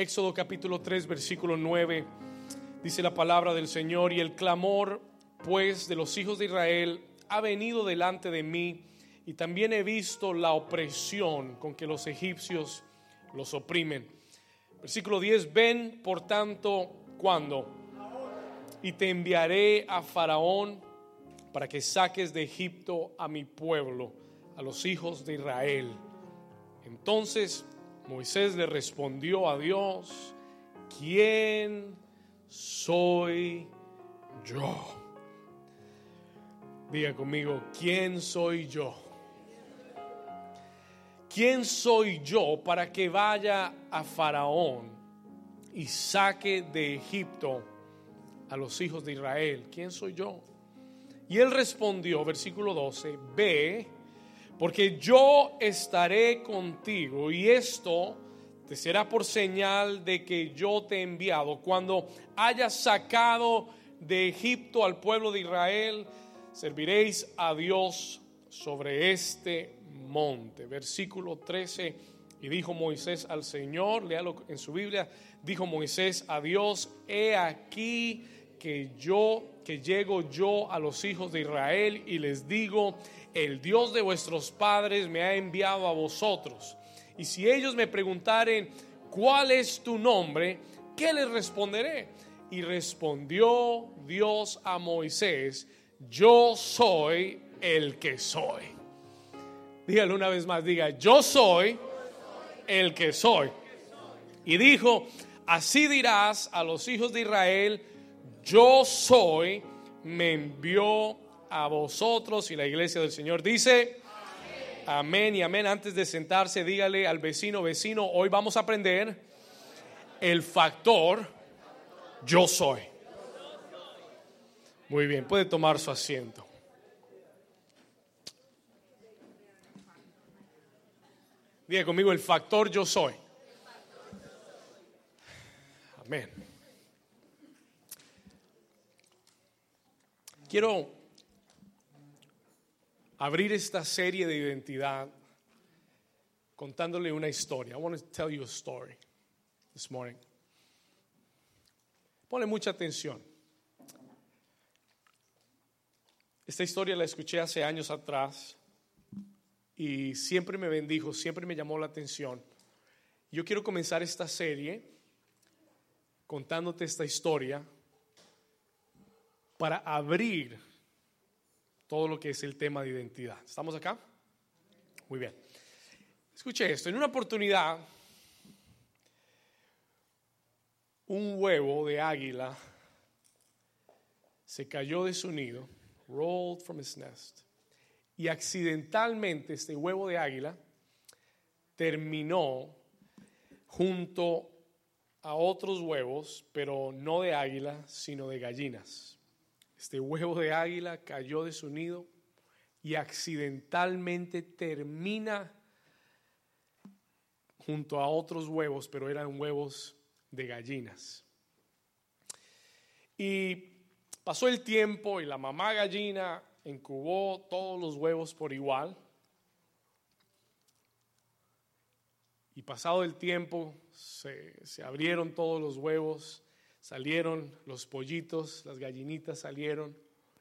Éxodo capítulo 3, versículo 9, dice la palabra del Señor, y el clamor pues de los hijos de Israel ha venido delante de mí, y también he visto la opresión con que los egipcios los oprimen. Versículo 10, ven por tanto cuando, y te enviaré a Faraón para que saques de Egipto a mi pueblo, a los hijos de Israel. Entonces Moisés le respondió a Dios, ¿quién soy yo? Diga conmigo, ¿quién soy yo? ¿Quién soy yo para que vaya a Faraón y saque de Egipto a los hijos de Israel? ¿Quién soy yo? Y él respondió, versículo 12, ve, porque yo estaré contigo y esto te será por señal de que yo te he enviado. Cuando hayas sacado de Egipto al pueblo de Israel, serviréis a Dios sobre este monte. Versículo 13. Y dijo Moisés al Señor, léalo en su Biblia, dijo Moisés a Dios, he aquí que yo, que llego yo a los hijos de Israel y les digo, el Dios de vuestros padres me ha enviado a vosotros. Y si ellos me preguntaren, ¿cuál es tu nombre? ¿Qué les responderé? Y respondió Dios a Moisés, yo soy el que soy. Dígalo una vez más, diga, yo soy el que soy. Y dijo, así dirás a los hijos de Israel, yo soy, me envió a vosotros. Y la iglesia del Señor dice, amén, y amén. Antes de sentarse, dígale al vecino, vecino, hoy vamos a aprender el factor yo soy. Muy bien, puede tomar su asiento. Diga conmigo el factor yo soy. Amén. Quiero abrir esta serie de identidad contándole una historia. I want to tell you a story this morning. Pone mucha atención. Esta historia la escuché hace años atrás y siempre me bendijo, siempre me llamó la atención. Yo quiero comenzar esta serie contándote esta historia para abrir todo lo que es el tema de identidad. ¿Estamos acá? Muy bien. Escuche esto, en una oportunidad un huevo de águila se cayó de su nido rolled from his nest. Y accidentalmente este huevo de águila terminó junto a otros huevos, pero no de águila, sino de gallinas. Este huevo de águila cayó de su nido y accidentalmente termina junto a otros huevos, pero eran huevos de gallinas. Y Pasó el tiempo y la mamá gallina incubó todos los huevos por igual. Y pasado el tiempo se, abrieron todos los huevos, salieron los pollitos, las gallinitas salieron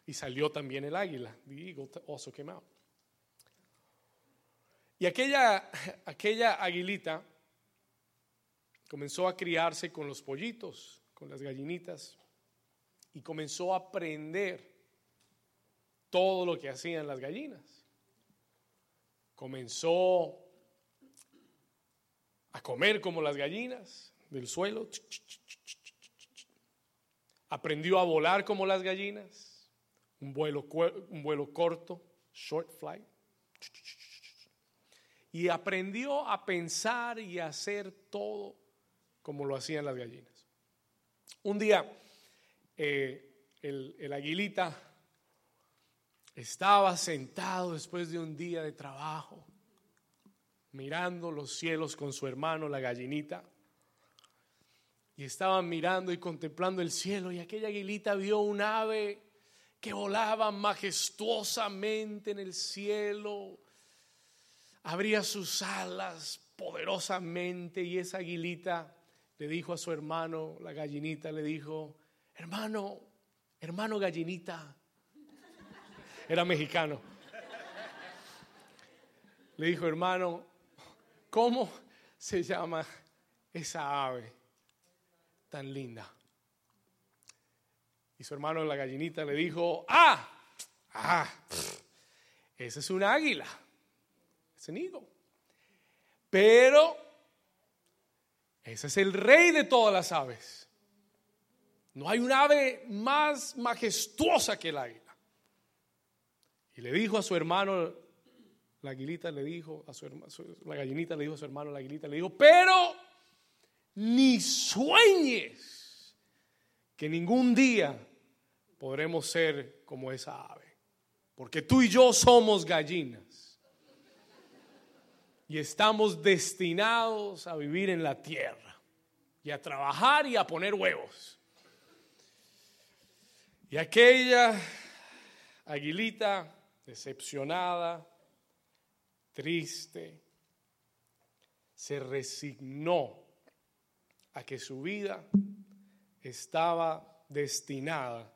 y salió también el águila. The eagle also. Y aquella, aquella aguilita comenzó a criarse con los pollitos, con las gallinitas y comenzó a aprender todo lo que hacían las gallinas. Comenzó a comer como las gallinas del suelo. Aprendió a volar como las gallinas. Un vuelo, un vuelo corto, short flight. Y aprendió a pensar y a hacer todo como lo hacían las gallinas. Un día eh, el, aguilita estaba sentado después de un día de trabajo, mirando los cielos con su hermano, la gallinita. Y estaban mirando y contemplando el cielo y aquella aguilita vio un ave que volaba majestuosamente en el cielo, abría sus alas poderosamente y esa aguilita le dijo a su hermano, la gallinita le dijo, hermano, hermano gallinita. Era mexicano. Le dijo, hermano, ¿cómo se llama esa ave tan linda? Y su hermano, la gallinita, le dijo, ah, ah, ese es un águila, es un higo. Pero ese es el rey de todas las aves. No hay un ave más majestuosa que el águila. Y le dijo a su hermano, la aguilita le dijo a su hermano, la gallinita le dijo a su hermano, la aguilita le dijo, pero ni sueñes que ningún día podremos ser como esa ave. Porque tú y yo somos gallinas. Y estamos destinados a vivir en la tierra. Y a trabajar y a poner huevos. Y aquella aguilita decepcionada, triste, se resignó a que su vida estaba destinada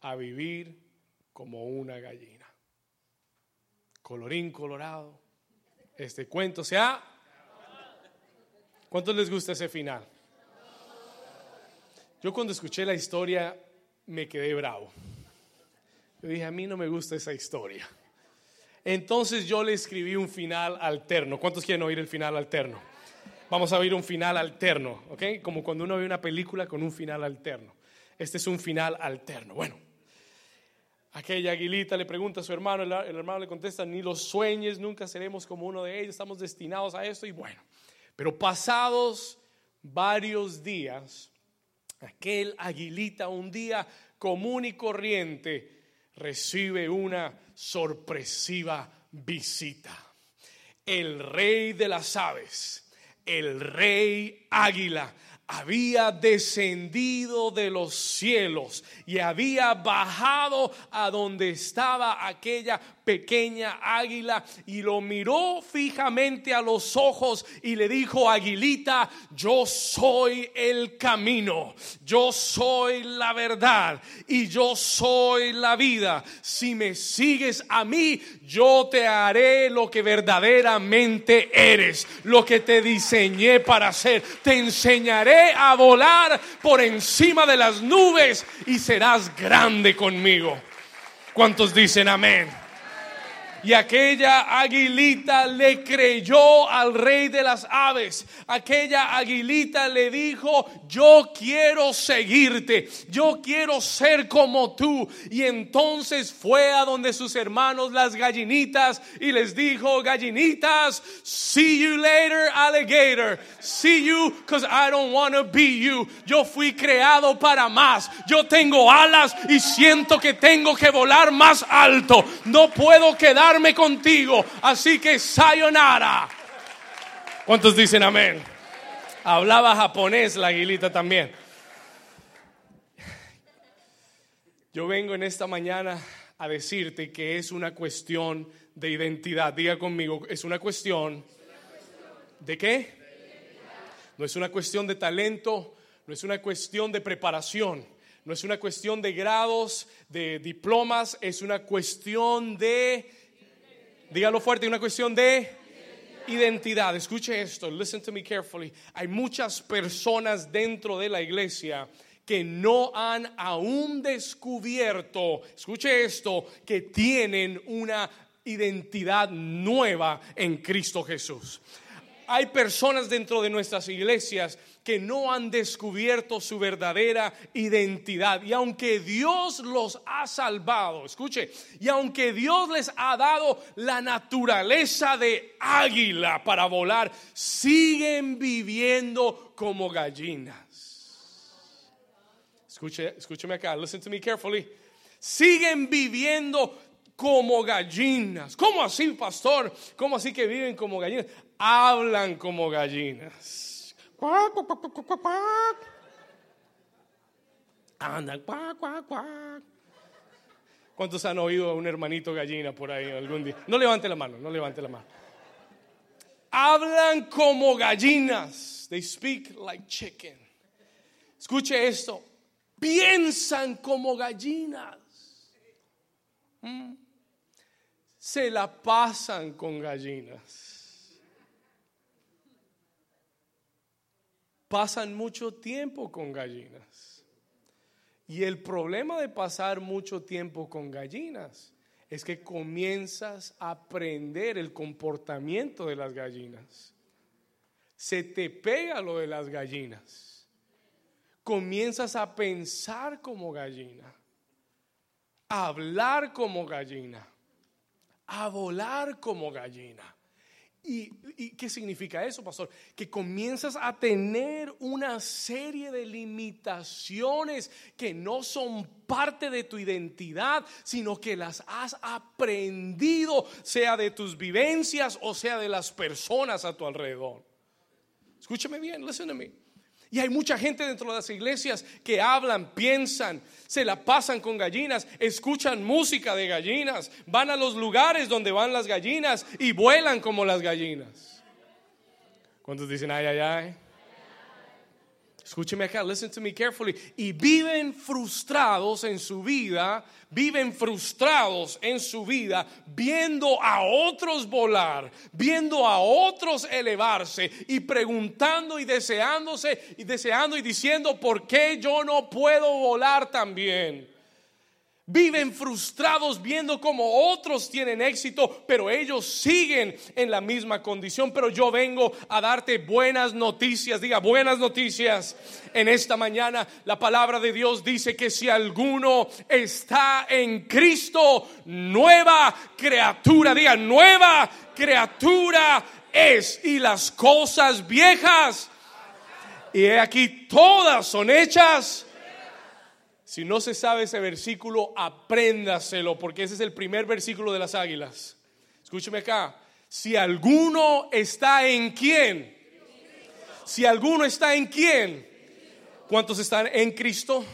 a vivir como una gallina. Colorín colorado, este cuento se ha... ¿Cuántos les gusta ese final? Yo cuando escuché la historia me quedé bravo. Yo dije, a mí no me gusta esa historia. Entonces yo le escribí un final alterno. ¿Cuántos quieren oír el final alterno? Vamos a oír un final alterno, ¿ok? Como cuando uno ve una película con un final alterno. Este es un final alterno. Bueno, aquella aguilita le pregunta a su hermano, el, hermano le contesta, ni los sueños, nunca seremos como uno de ellos, estamos destinados a esto. Y bueno, pero pasados varios días, aquel aguilita un día común y corriente recibe una sorpresiva visita. El rey de las aves, el rey águila, había descendido de los cielos y había bajado a donde estaba aquella pequeña águila y lo miró fijamente a los ojos y le dijo, aguilita, yo soy el camino, yo soy la verdad y yo soy la vida. Si me sigues a mí, yo te haré lo que verdaderamente eres, lo que te diseñé para hacer. Te enseñaré a volar por encima de las nubes y serás grande conmigo. ¿Cuántos dicen amén? Y aquella aguilita le creyó al rey de las aves. Aquella aguilita le dijo, yo quiero seguirte, yo quiero ser como tú. Y entonces fue a donde sus hermanos las gallinitas y les dijo, gallinitas, see you later, alligator. See you because I don't want to be you. Yo fui creado para más. Yo tengo alas y siento que tengo que volar más alto. No puedo quedar contigo. Así que sayonara. ¿Cuántos dicen amén? Hablaba japonés la aguilita también. Yo vengo en esta mañana a decirte que es una cuestión de identidad. Diga conmigo, es una cuestión de qué? No es una cuestión de talento, no es una cuestión de preparación, no es una cuestión de grados, de diplomas, es una cuestión de Dígalo fuerte, una cuestión de identidad. Escuche esto, listen to me carefully. Hay muchas personas dentro de la iglesia que no han aún descubierto, escuche esto, que tienen una identidad nueva en Cristo Jesús. Hay personas dentro de nuestras iglesias que no han descubierto su verdadera identidad. Y aunque Dios los ha salvado, escuche, y aunque Dios les ha dado la naturaleza de águila para volar, siguen viviendo como gallinas. Escuche, escúcheme acá, listen to me carefully. Siguen viviendo como gallinas. ¿Cómo así, pastor? ¿Cómo así que viven como gallinas? Hablan como gallinas. Andan, ¿Cuántos han oído a un hermanito gallina por ahí algún día? No levante la mano, no levante la mano. Hablan como gallinas they speak like chicken. Escuche esto, piensan como gallinas. Mm. Se la pasan con gallinas. Pasan mucho tiempo con gallinas. Y el problema de pasar mucho tiempo con gallinas es que comienzas a aprender el comportamiento de las gallinas. Se te pega lo de las gallinas. Comienzas a pensar como gallina, a hablar como gallina, a volar como gallina. ¿Y, qué significa eso, pastor? Que comienzas a tener una serie de limitaciones que no son parte de tu identidad, sino que las has aprendido, sea de tus vivencias o sea de las personas a tu alrededor. Escúchame bien, listen to me. Y hay mucha gente dentro de las iglesias que hablan, piensan, se la pasan con gallinas, escuchan música de gallinas, van a los lugares donde van las gallinas y vuelan como las gallinas. ¿Cuántos dicen ay, ay, ay? Escúcheme acá, listen to me carefully. Y viven frustrados en su vida, viven frustrados en su vida, viendo a otros volar, viendo a otros elevarse y preguntando y deseándose y deseando y diciendo, ¿por qué yo no puedo volar también? Viven frustrados viendo como otros tienen éxito, pero ellos siguen en la misma condición. Pero yo vengo a darte buenas noticias. Diga buenas noticias. En esta mañana la palabra de Dios dice que si alguno está en Cristo, nueva criatura. Diga nueva criatura es. Y las cosas viejas. Y aquí todas son hechas si no se sabe ese versículo, apréndaselo, porque ese es el primer versículo de las águilas. Escúcheme acá. Si alguno está en quién, si alguno está en quién, ¿cuántos están en Cristo?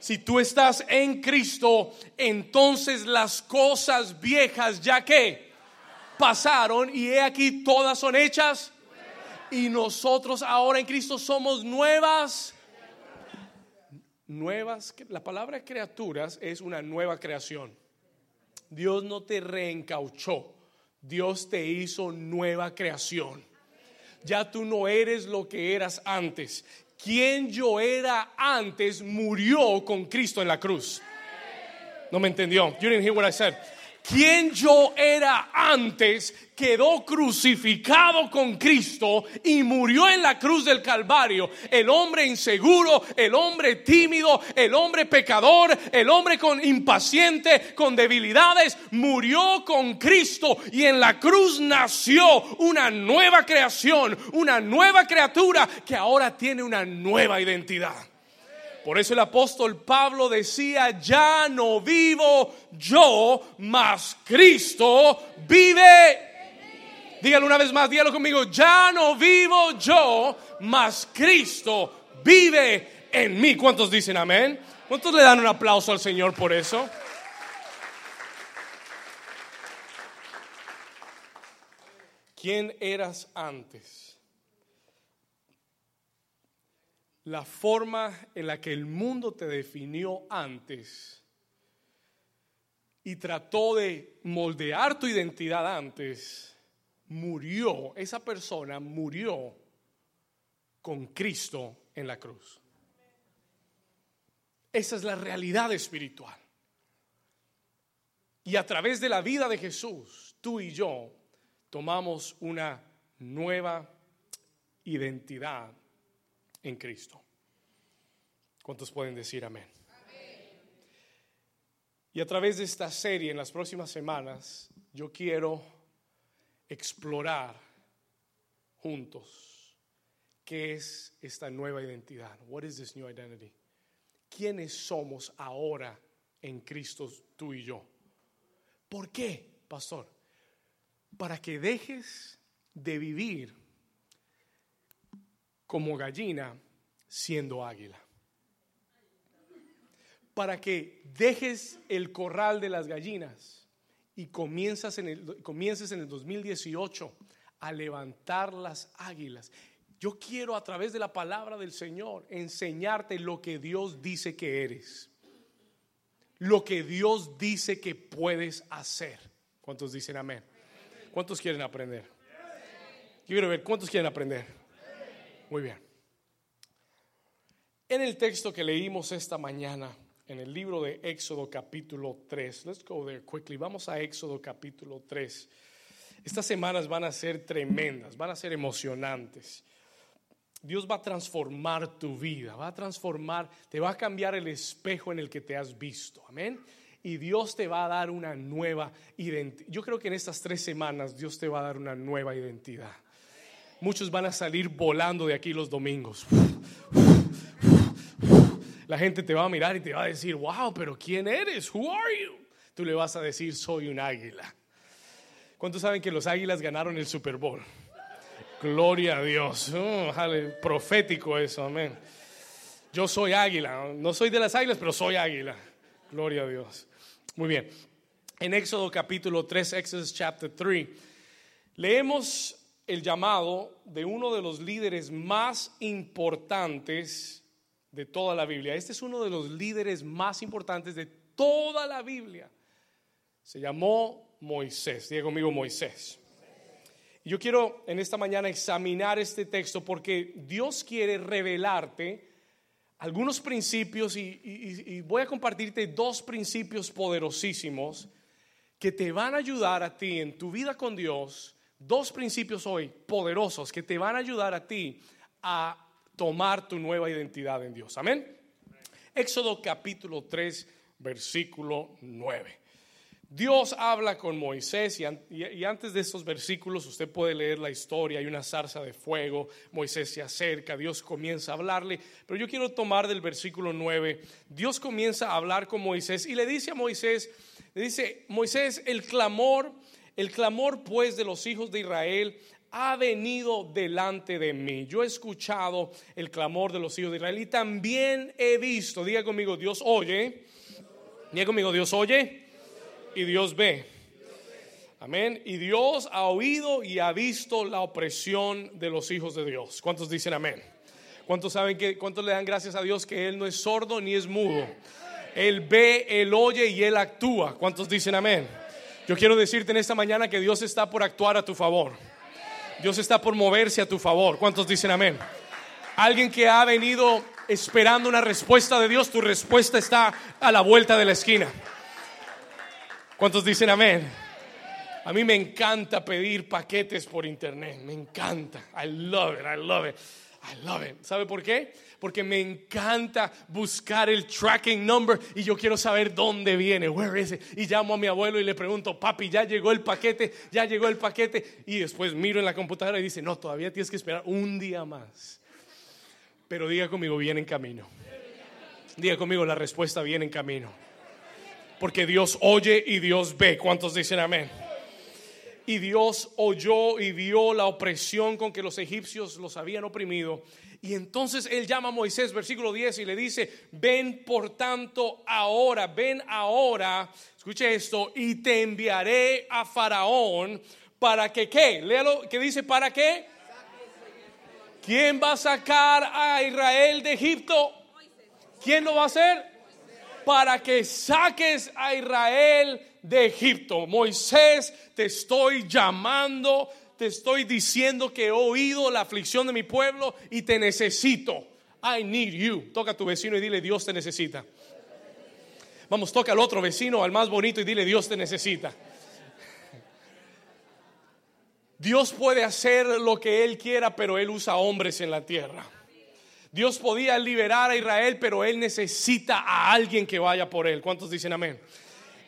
Si tú estás en Cristo, entonces las cosas viejas ya que pasaron y he aquí todas son hechas y nosotros ahora en Cristo somos nuevas nuevas, la palabra criaturas es una nueva creación. Dios no te reencauchó, Dios te hizo nueva creación. Ya tú no eres lo que eras antes. Quien yo era antes murió con Cristo en la cruz. No me entendió. You didn't hear what I said quien yo era antes quedó crucificado con Cristo y murió en la cruz del Calvario. El hombre inseguro, el hombre tímido, el hombre pecador, el hombre con impaciente, con debilidades, murió con Cristo y en la cruz nació una nueva creación, una nueva criatura que ahora tiene una nueva identidad. Por eso el apóstol Pablo decía, ya no vivo yo, mas Cristo vive. Dígalo una vez más, dígalo conmigo, ya no vivo yo, mas Cristo vive en mí. ¿Cuántos dicen amén? ¿Cuántos le dan un aplauso al Señor por eso? ¿Quién eras antes? La forma en la que el mundo te definió antes y trató de moldear tu identidad antes, murió, esa persona murió con Cristo en la cruz. Esa es la realidad espiritual. Y a través de la vida de Jesús, tú y yo tomamos una nueva identidad en Cristo. ¿Cuántos pueden decir amén? Y a través de esta serie, en las próximas semanas, yo quiero explorar juntos qué es esta nueva identidad. What is this new identity? ¿Quiénes somos ahora en Cristo tú y yo? ¿Por qué, pastor? Para que dejes de vivir como gallina siendo águila. Para que dejes el corral de las gallinas y comienzas en el, comiences en el 2018 a levantar las águilas. Yo quiero a través de la palabra del Señor enseñarte lo que Dios dice que eres. Lo que Dios dice que puedes hacer. ¿Cuántos dicen amén? ¿Cuántos quieren aprender? Quiero ver, ¿cuántos quieren aprender? Muy bien. En el texto que leímos esta mañana, en el libro de Éxodo capítulo 3, let's go there quickly. Vamos a Éxodo capítulo 3. Estas semanas van a ser tremendas, van a ser emocionantes. Dios va a transformar tu vida, va a transformar, te va a cambiar el espejo en el que te has visto. Amén. Y Dios te va a dar una nueva identidad. Yo creo que en estas tres semanas Dios te va a dar una nueva identidad. Muchos van a salir volando de aquí los domingos. La gente te va a mirar y te va a decir, wow, pero ¿quién eres? Who are you? Tú le vas a decir, soy un águila. ¿Cuántos saben que los águilas ganaron el Super Bowl? Gloria a Dios. Oh, profético eso, amén. Yo soy águila. No soy de las águilas, pero soy águila. Gloria a Dios. Muy bien. En Éxodo capítulo 3, Exodus chapter 3, leemos el llamado de uno de los líderes más importantes de toda la Biblia. Este es uno de los líderes más importantes de toda la Biblia. Se llamó Moisés. Diga conmigo Moisés. Yo quiero en esta mañana examinar este texto porque Dios quiere revelarte algunos principios y, y, voy a compartirte dos principios poderosísimos que te van a ayudar a ti en tu vida con Dios. Dos principios hoy poderosos que te van a ayudar a ti a tomar tu nueva identidad en Dios. Amén. Éxodo capítulo 3, versículo 9. Dios habla con Moisés y, antes de estos versículos usted puede leer la historia, hay una zarza de fuego, Moisés se acerca, Dios comienza a hablarle, pero yo quiero tomar del versículo 9, Dios comienza a hablar con Moisés y le dice a Moisés, le dice, Moisés, el clamor, el clamor pues de los hijos de Israel ha venido delante de mí. Yo he escuchado el clamor de los hijos de Israel y también he visto, diga conmigo, Dios oye, diga conmigo, Dios oye y Dios ve. Amén. Y Dios ha oído y ha visto la opresión de los hijos de Dios. ¿Cuántos dicen amén? ¿Cuántos saben que, cuántos le dan gracias a Dios que Él no es sordo ni es mudo? Él ve, Él oye y Él actúa. ¿Cuántos dicen amén? Yo quiero decirte en esta mañana que Dios está por actuar a tu favor. Dios está por moverse a tu favor. ¿Cuántos dicen amén? Alguien que ha venido esperando una respuesta de Dios, tu respuesta está a la vuelta de la esquina. ¿Cuántos dicen amén? A mí me encanta pedir paquetes por internet, me encanta. I love it, I love it. I love it. ¿Sabe por qué? Porque me encanta buscar el tracking number y yo quiero saber dónde viene, where is it? Y llamo a mi abuelo y le pregunto, papi, ya llegó el paquete, ya llegó el paquete. Y después miro en la computadora y dice, no, todavía tienes que esperar un día más. Pero diga conmigo, viene en camino. Diga conmigo, la respuesta viene en camino. Porque Dios oye y Dios ve. ¿Cuántos dicen amén? y Dios oyó y vio la opresión con que los egipcios los habían oprimido. Y entonces él llama a Moisés, versículo 10, y le dice, ven por tanto ahora, ven ahora, escuche esto, y te enviaré a Faraón para que, ¿qué? Léalo, ¿qué dice? ¿Para qué? ¿Quién va a sacar a Israel de Egipto? ¿Quién lo va a hacer? Para que saques a Israel de Egipto. Moisés, te estoy llamando, te estoy diciendo que he oído la aflicción de mi pueblo y te necesito. I need you. Toca a tu vecino y dile, Dios te necesita. Vamos, toca al otro vecino, al más bonito y dile, Dios te necesita. Dios puede hacer lo que Él quiera, pero Él usa hombres en la tierra. Dios podía liberar a Israel, pero Él necesita a alguien que vaya por Él. ¿Cuántos dicen amén?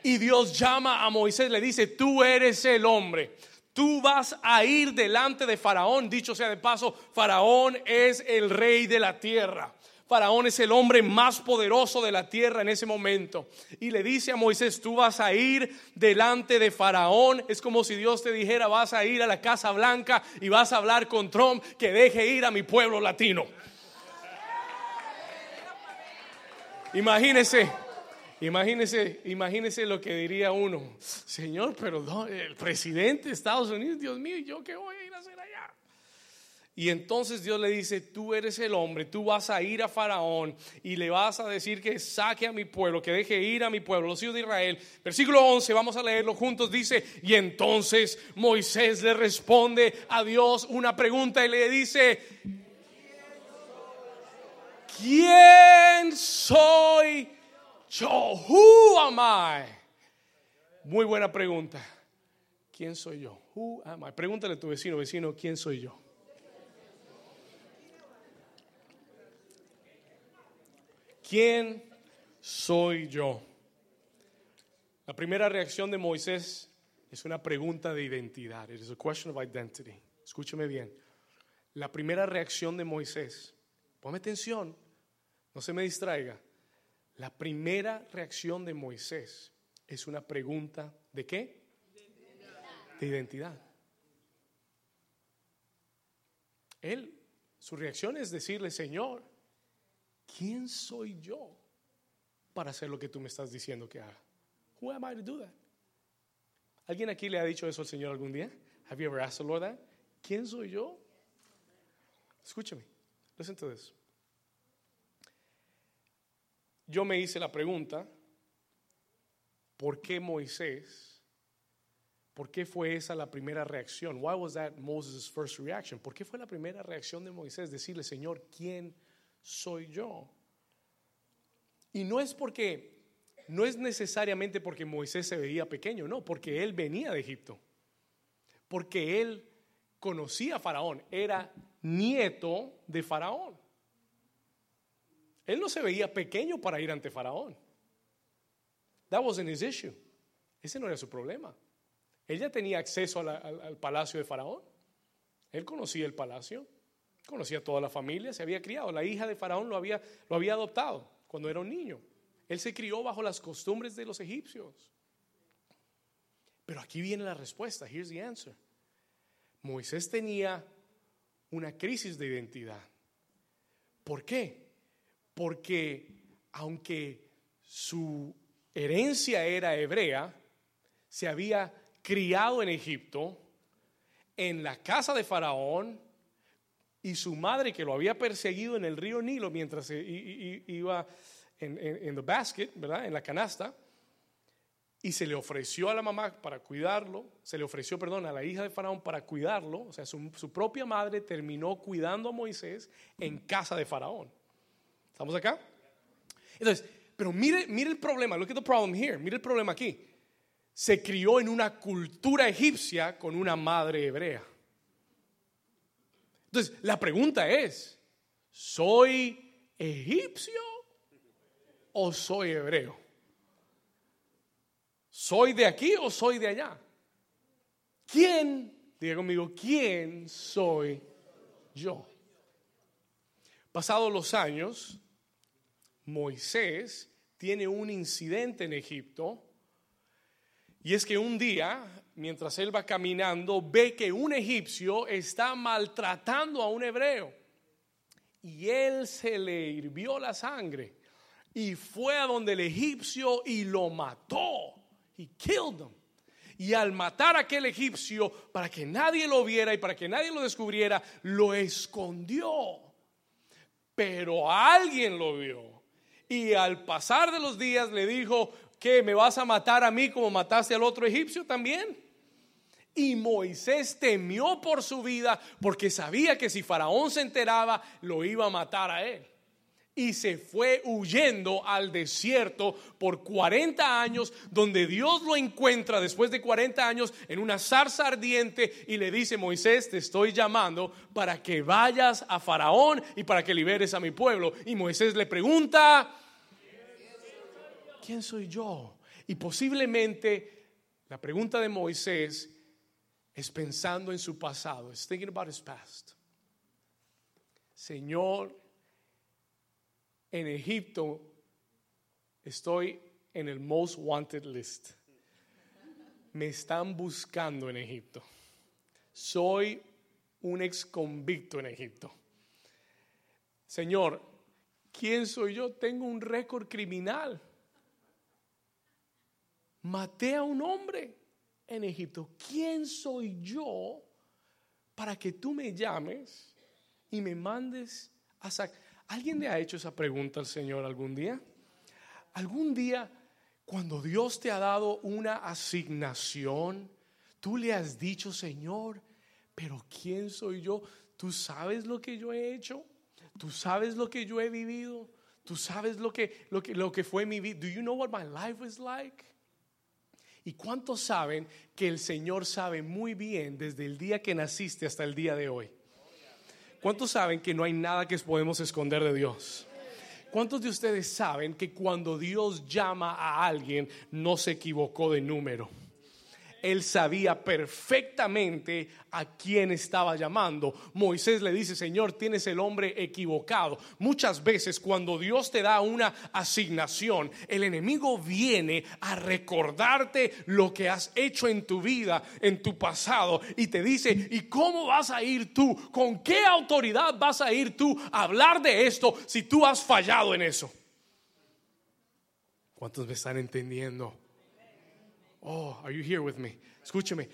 Y Dios llama a Moisés, le dice, tú eres el hombre. Tú vas a ir delante de Faraón. Dicho sea de paso, Faraón es el rey de la tierra. Faraón es el hombre más poderoso de la tierra en ese momento. Y le dice a Moisés, tú vas a ir delante de Faraón. Es como si Dios te dijera, vas a ir a la Casa Blanca y vas a hablar con Trump que deje ir a mi pueblo latino. Imagínese Imagínese, imagínese lo que diría uno, Señor, pero el presidente de Estados Unidos, Dios mío, ¿yo qué voy a ir a hacer allá? Y entonces Dios le dice, tú eres el hombre, tú vas a ir a Faraón y le vas a decir que saque a mi pueblo, que deje ir a mi pueblo, los hijos de Israel. Versículo 11, vamos a leerlo juntos, dice, y entonces Moisés le responde a Dios una pregunta y le dice, ¿quién soy yo? Who am I? Muy buena pregunta. ¿Quién soy yo? Who am I? Pregúntale a tu vecino, vecino, ¿quién soy yo? ¿Quién soy yo? La primera reacción de Moisés es una pregunta de identidad. It is a question of identity. Escúcheme bien. La primera reacción de Moisés, ponme atención, no se me distraiga. La primera reacción de Moisés es una pregunta de qué? De identidad. Él, su reacción es decirle, Señor, ¿quién soy yo para hacer lo que tú me estás diciendo que haga? Who am I to do that? ¿Alguien aquí le ha dicho eso al Señor algún día? Have you ever asked the Lord that? ¿Quién soy yo? Escúchame. Listen to this. Yo me hice la pregunta, ¿por qué Moisés? ¿Por qué fue esa la primera reacción? Why was that Moses' first reaction? ¿Por qué fue la primera reacción de Moisés decirle, Señor, ¿quién soy yo. Y no es porque, no es necesariamente porque Moisés se veía pequeño, no, porque él venía de Egipto. Porque él conocía a Faraón, era nieto de Faraón. Él no se veía pequeño para ir ante Faraón. That wasn't his issue. Ese no era su problema. Él ya tenía acceso al palacio de Faraón. Él conocía el palacio. Conocía toda la familia, se había criado. La hija de Faraón lo había, lo había adoptado cuando era un niño. Él se crió bajo las costumbres de los egipcios. Pero aquí viene la respuesta. Here's the answer. Moisés tenía una crisis de identidad. ¿Por qué? Porque aunque su herencia era hebrea, se había criado en Egipto, en la casa de Faraón, y su madre que lo había perseguido en el río Nilo mientras iba en, en, basket. En la canasta. Y se le ofreció a la mamá para cuidarlo, se le ofreció, perdón, a la hija de Faraón para cuidarlo, o sea, su, su propia madre terminó cuidando a Moisés en casa de Faraón. ¿Estamos acá? Entonces, pero mire, mire el problema, look at the problem here, mire el problema aquí. Se crió en una cultura egipcia con una madre hebrea. Entonces, la pregunta es, ¿soy egipcio o soy hebreo? ¿Soy de aquí o soy de allá? ¿Quién, diga conmigo, quién soy yo? Pasados los años, Moisés tiene un incidente en Egipto y es que un día, mientras él va caminando, ve que un egipcio está maltratando a un hebreo. Y él se le hirvió la sangre y fue a donde el egipcio y lo mató. He killed. Y al matar a aquel egipcio, para que nadie lo viera y para que nadie lo descubriera, lo escondió. Pero alguien lo vio. Y al pasar de los días le dijo, ¿Qué? ¿Me vas a matar a mí como mataste al otro egipcio también? Y Moisés temió por su vida porque sabía que si Faraón se enteraba, lo iba a matar a él. Y se fue huyendo al desierto por 40 años, donde Dios lo encuentra después de 40 años en una zarza ardiente y le dice, Moisés, te estoy llamando para que vayas a Faraón y para que liberes a mi pueblo. Y Moisés le pregunta, ¿quién soy yo? Y posiblemente la pregunta de Moisés es pensando en su pasado, es thinking about his past. Señor, en Egipto estoy en el most wanted list. Me están buscando en Egipto. Soy un ex convicto en Egipto. Señor, ¿quién soy yo? Tengo un récord criminal maté a un hombre en Egipto. ¿Quién soy yo para que tú me llames y me mandes a sacar. ¿Alguien le ha hecho esa pregunta al Señor algún día? ¿Algún día cuando Dios te ha dado una asignación, tú le has dicho, Señor, pero ¿quién soy yo? ¿Tú sabes lo que yo he hecho? ¿Tú sabes lo que yo he vivido? ¿Tú sabes lo que, lo que, lo que fue mi vida? Do you know what my life was like? ¿Y cuántos saben que el Señor sabe muy bien desde el día que naciste hasta el día de hoy? ¿Cuántos saben que no hay nada que podemos esconder de Dios? ¿Cuántos de ustedes saben que cuando Dios llama a alguien no se equivocó de número? Él sabía perfectamente a quién estaba llamando. Moisés le dice, Señor, tienes el hombre equivocado. Muchas veces cuando Dios te da una asignación, el enemigo viene a recordarte lo que has hecho en tu vida, en tu pasado, y te dice, ¿y cómo vas a ir tú? ¿Con qué autoridad vas a ir tú a hablar de esto si tú has fallado en eso? ¿Cuántos me están entendiendo? Oh, are you here with me? Escúcheme.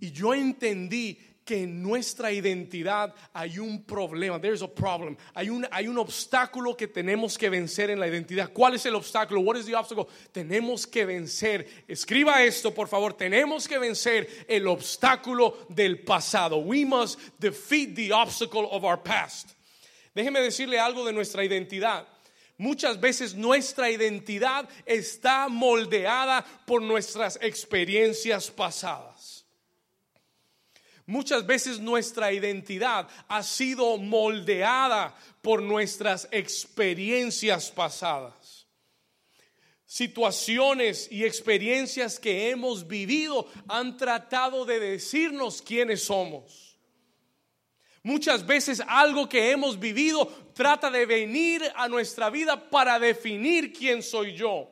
Y yo entendí que en nuestra identidad hay un problema. There's a problem. Hay un, hay un obstáculo que tenemos que vencer en la identidad. ¿Cuál es el obstáculo? What is the obstacle? Tenemos que vencer. Escriba esto, por favor. Tenemos que vencer el obstáculo del pasado. We must defeat the obstacle of our past. Déjeme decirle algo de nuestra identidad. Muchas veces nuestra identidad está moldeada por nuestras experiencias pasadas. Muchas veces nuestra identidad ha sido moldeada por nuestras experiencias pasadas. Situaciones y experiencias que hemos vivido han tratado de decirnos quiénes somos. Muchas veces algo que hemos vivido trata de venir a nuestra vida para definir quién soy yo.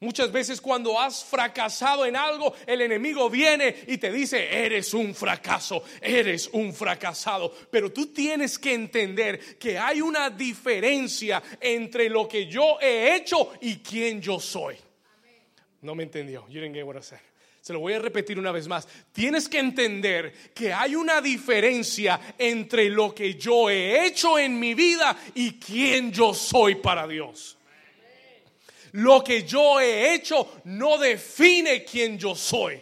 Muchas veces cuando has fracasado en algo, el enemigo viene y te dice, eres un fracaso, eres un fracasado. Pero tú tienes que entender que hay una diferencia entre lo que yo he hecho y quién yo soy. No me entendió. You didn't get what I said. Se lo voy a repetir una vez más. Tienes que entender que hay una diferencia entre lo que yo he hecho en mi vida y quién yo soy para Dios. Lo que yo he hecho no define quién yo soy.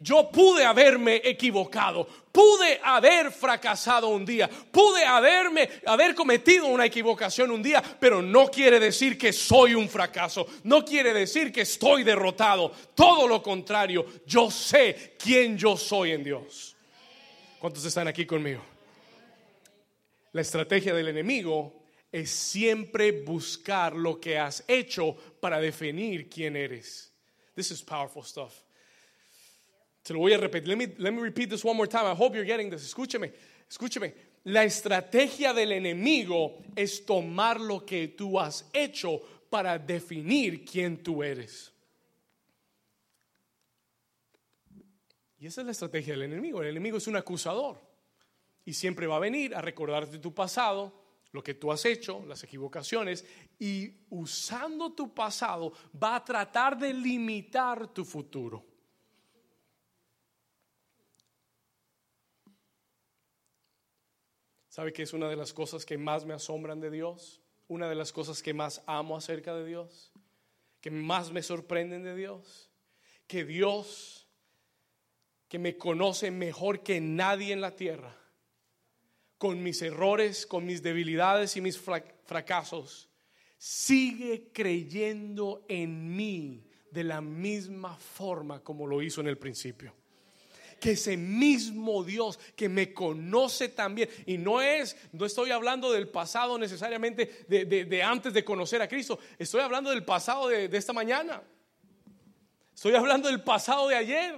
Yo pude haberme equivocado, pude haber fracasado un día, pude haberme haber cometido una equivocación un día, pero no quiere decir que soy un fracaso, no quiere decir que estoy derrotado, todo lo contrario, yo sé quién yo soy en Dios. ¿Cuántos están aquí conmigo? La estrategia del enemigo es siempre buscar lo que has hecho para definir quién eres. This is powerful stuff. Se lo voy a repetir. Let me, let me repeat this one more time. I hope you're getting this. Escúcheme, escúcheme. La estrategia del enemigo es tomar lo que tú has hecho para definir quién tú eres. Y esa es la estrategia del enemigo. El enemigo es un acusador. Y siempre va a venir a recordarte tu pasado, lo que tú has hecho, las equivocaciones, y usando tu pasado va a tratar de limitar tu futuro. ¿Sabe que es una de las cosas que más me asombran de Dios? Una de las cosas que más amo acerca de Dios, que más me sorprenden de Dios, que Dios, que me conoce mejor que nadie en la tierra, con mis errores, con mis debilidades y mis fracasos, sigue creyendo en mí de la misma forma como lo hizo en el principio que ese mismo Dios que me conoce también, y no es, no estoy hablando del pasado necesariamente de, antes de conocer a Cristo, estoy hablando del pasado de, de esta mañana, estoy hablando del pasado de ayer.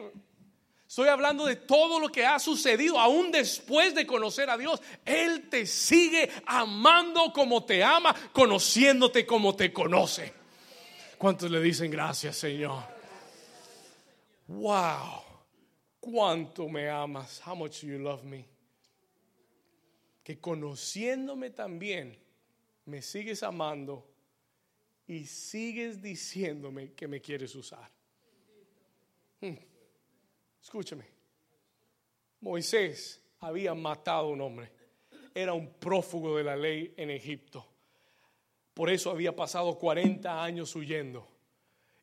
Estoy hablando de todo lo que ha sucedido aún después de conocer a Dios. Él te sigue amando como te ama, conociéndote como te conoce. ¿Cuántos le dicen gracias, Señor? Wow cuánto me amas, how much you love me. Que conociéndome también, me sigues amando y sigues diciéndome que me quieres usar. Hmm. Escúchame, Moisés había matado a un hombre. era un prófugo de la ley en Egipto. Por eso había pasado 40 años huyendo.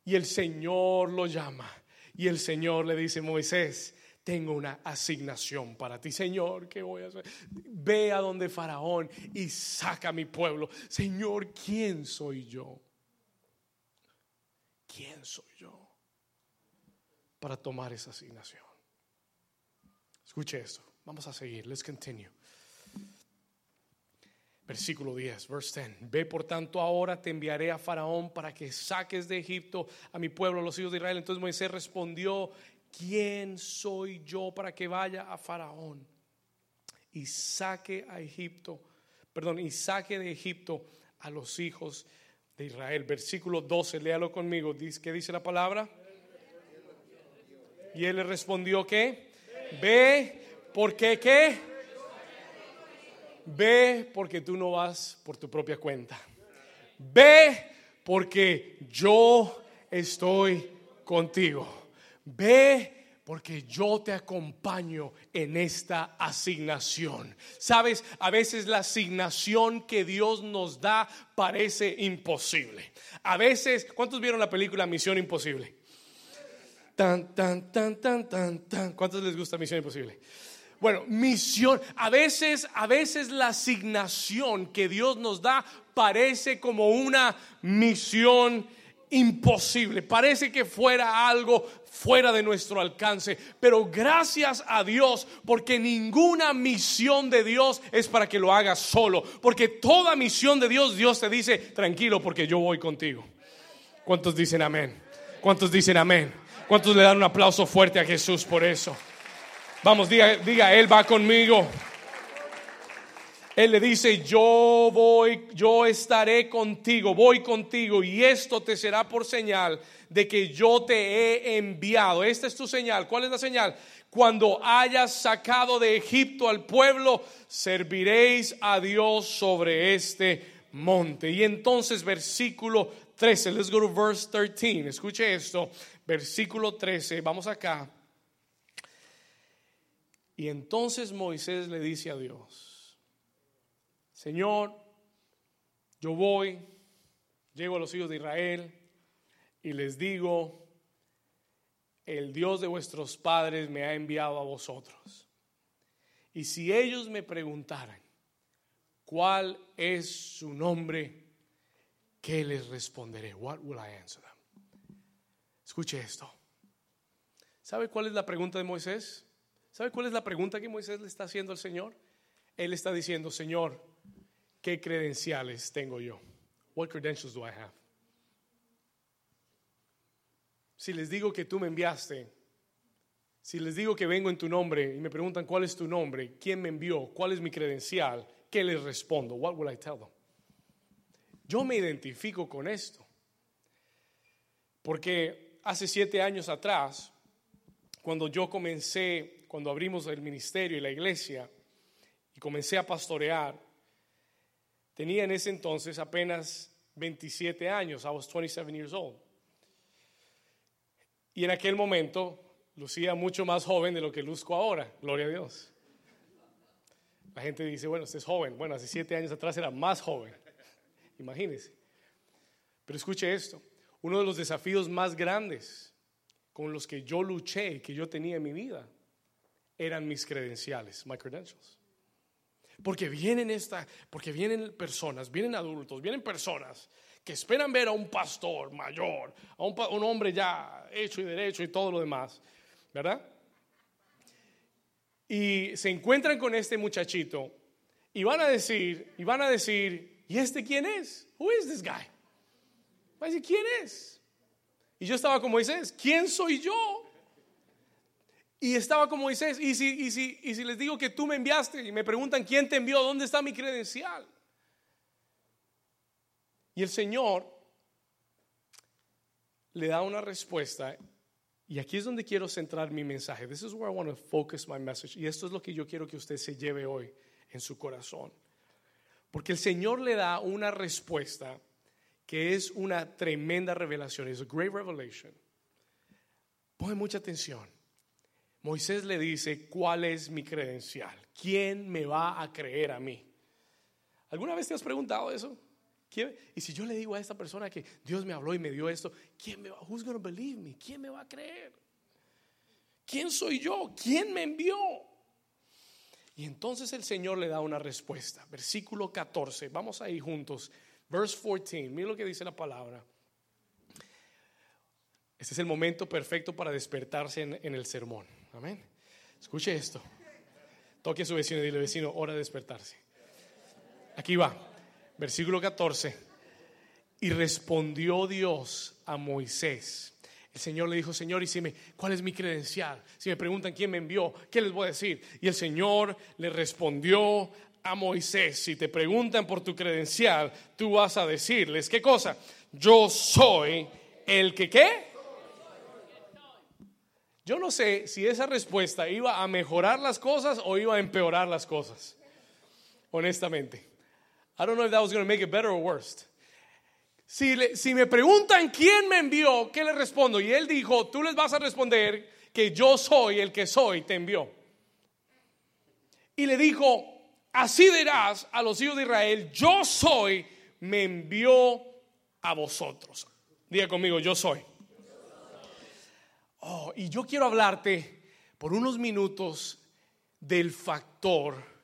Y el Señor lo llama. Y el Señor le dice, Moisés, tengo una asignación para ti, Señor, ¿qué voy a hacer? Ve a donde Faraón y saca a mi pueblo. Señor, ¿quién soy yo? ¿Quién soy yo para tomar esa asignación? Escuche esto. Vamos a seguir. Let's continue. Versículo 10, verse 10. Ve por tanto ahora te enviaré a Faraón para que saques de Egipto a mi pueblo, los hijos de Israel. Entonces Moisés respondió, ¿quién soy yo para que vaya a Faraón y saque a Egipto, perdón, y saque de Egipto a los hijos de Israel? Versículo 12, léalo conmigo. ¿Qué dice la palabra? Y él le respondió, ¿qué? Ve, porque qué? Ve porque tú no vas por tu propia cuenta. Ve porque yo estoy contigo. Ve porque yo te acompaño en esta asignación. Sabes, a veces la asignación que Dios nos da parece imposible. A veces, ¿cuántos vieron la película Misión Imposible? Tan, tan, tan, tan, tan, tan. ¿Cuántos les gusta Misión Imposible? Bueno, misión. A veces, a veces la asignación que Dios nos da parece como una misión imposible. Parece que fuera algo fuera de nuestro alcance. Pero gracias a Dios, porque ninguna misión de Dios es para que lo hagas solo. Porque toda misión de Dios, Dios te dice, tranquilo, porque yo voy contigo. ¿Cuántos dicen amén? ¿Cuántos dicen amén? ¿Cuántos le dan un aplauso fuerte a Jesús por eso? Vamos, diga, diga, Él va conmigo. Él le dice, yo voy, yo estaré contigo, voy contigo y esto te será por señal de que yo te he enviado. Esta es tu señal. ¿Cuál es la señal? Cuando hayas sacado de Egipto al pueblo, serviréis a Dios sobre este monte. Y entonces versículo 13, let's go to verse 13. Escuche esto, versículo 13, vamos acá. Y entonces Moisés le dice a Dios, Señor, yo voy, llego a los hijos de Israel y les digo, el Dios de vuestros padres me ha enviado a vosotros. Y si ellos me preguntaran, ¿cuál es su nombre? ¿Qué les responderé? What will I answer them? Escuche esto. ¿Sabe cuál es la pregunta de Moisés? ¿Sabe cuál es la pregunta que Moisés le está haciendo al Señor? Él está diciendo, Señor, ¿qué credenciales tengo yo? What credentials do I have? Si les digo que tú me enviaste, si les digo que vengo en tu nombre y me preguntan cuál es tu nombre, quién me envió, cuál es mi credencial, ¿qué les respondo? What will I tell them? Yo me identifico con esto. Porque hace siete años atrás, cuando yo comencé, cuando abrimos el ministerio y la iglesia, y comencé a pastorear, Tenía en ese entonces apenas 27 años. I was 27 years old. Y en aquel momento lucía mucho más joven de lo que luzco ahora. Gloria a Dios. La gente dice, bueno, usted es joven. Bueno, hace siete años atrás era más joven. Imagínese. Pero escuche esto. Uno de los desafíos más grandes con los que yo luché, que yo tenía en mi vida, eran mis credenciales, my credentials. Porque vienen esta, porque vienen personas, vienen adultos, vienen personas que esperan ver a un pastor mayor, a un, hombre ya hecho y derecho y todo lo demás, ¿verdad? Y se encuentran con este muchachito y van a decir, y van a decir, ¿y este quién es? Who is this guy? Va a decir, ¿quién es? Y yo estaba como dices, ¿quién soy yo? Y estaba como Moisés, y si, y, si, y si les digo que tú me enviaste y me preguntan quién te envió, ¿dónde está mi credencial? Y el Señor le da una respuesta, y aquí es donde quiero centrar mi mensaje. This is where I want to focus my message. Y esto es lo que yo quiero que usted se lleve hoy en su corazón. Porque el Señor le da una respuesta que es una tremenda revelación, es a great revelation. Pone mucha atención. Moisés le dice, ¿cuál es mi credencial? ¿Quién me va a creer a mí? ¿Alguna vez te has preguntado eso? Y si yo le digo a esta persona que Dios me habló y me dio esto, ¿quién me va? Who's gonna believe me? ¿Quién me va a creer? ¿Quién soy yo? ¿Quién me envió? Y entonces el Señor le da una respuesta. Versículo 14. Vamos ahí juntos. Verse 14. Mira lo que dice la palabra. Este es el momento perfecto para despertarse en, el sermón. Amén. Escuche esto. Toque a su vecino y dile, vecino, hora de despertarse. Aquí va. Versículo 14. Y respondió Dios a Moisés. El Señor le dijo, Señor, y si ¿cuál es mi credencial? Si me preguntan quién me envió, ¿qué les voy a decir? Y el Señor le respondió a Moisés, si te preguntan por tu credencial, tú vas a decirles, ¿qué cosa? Yo soy el que qué. Yo no sé si esa respuesta iba a mejorar las cosas o iba a empeorar las cosas. Honestamente. I don't know if that was going to make it better or worse. Si, si me preguntan quién me envió, ¿qué le respondo? Y él dijo, tú les vas a responder que yo soy el que soy, te envió. Y le dijo, así dirás a los hijos de Israel, yo soy, me envió a vosotros. Diga conmigo, yo soy. Oh, y yo quiero hablarte por unos minutos del factor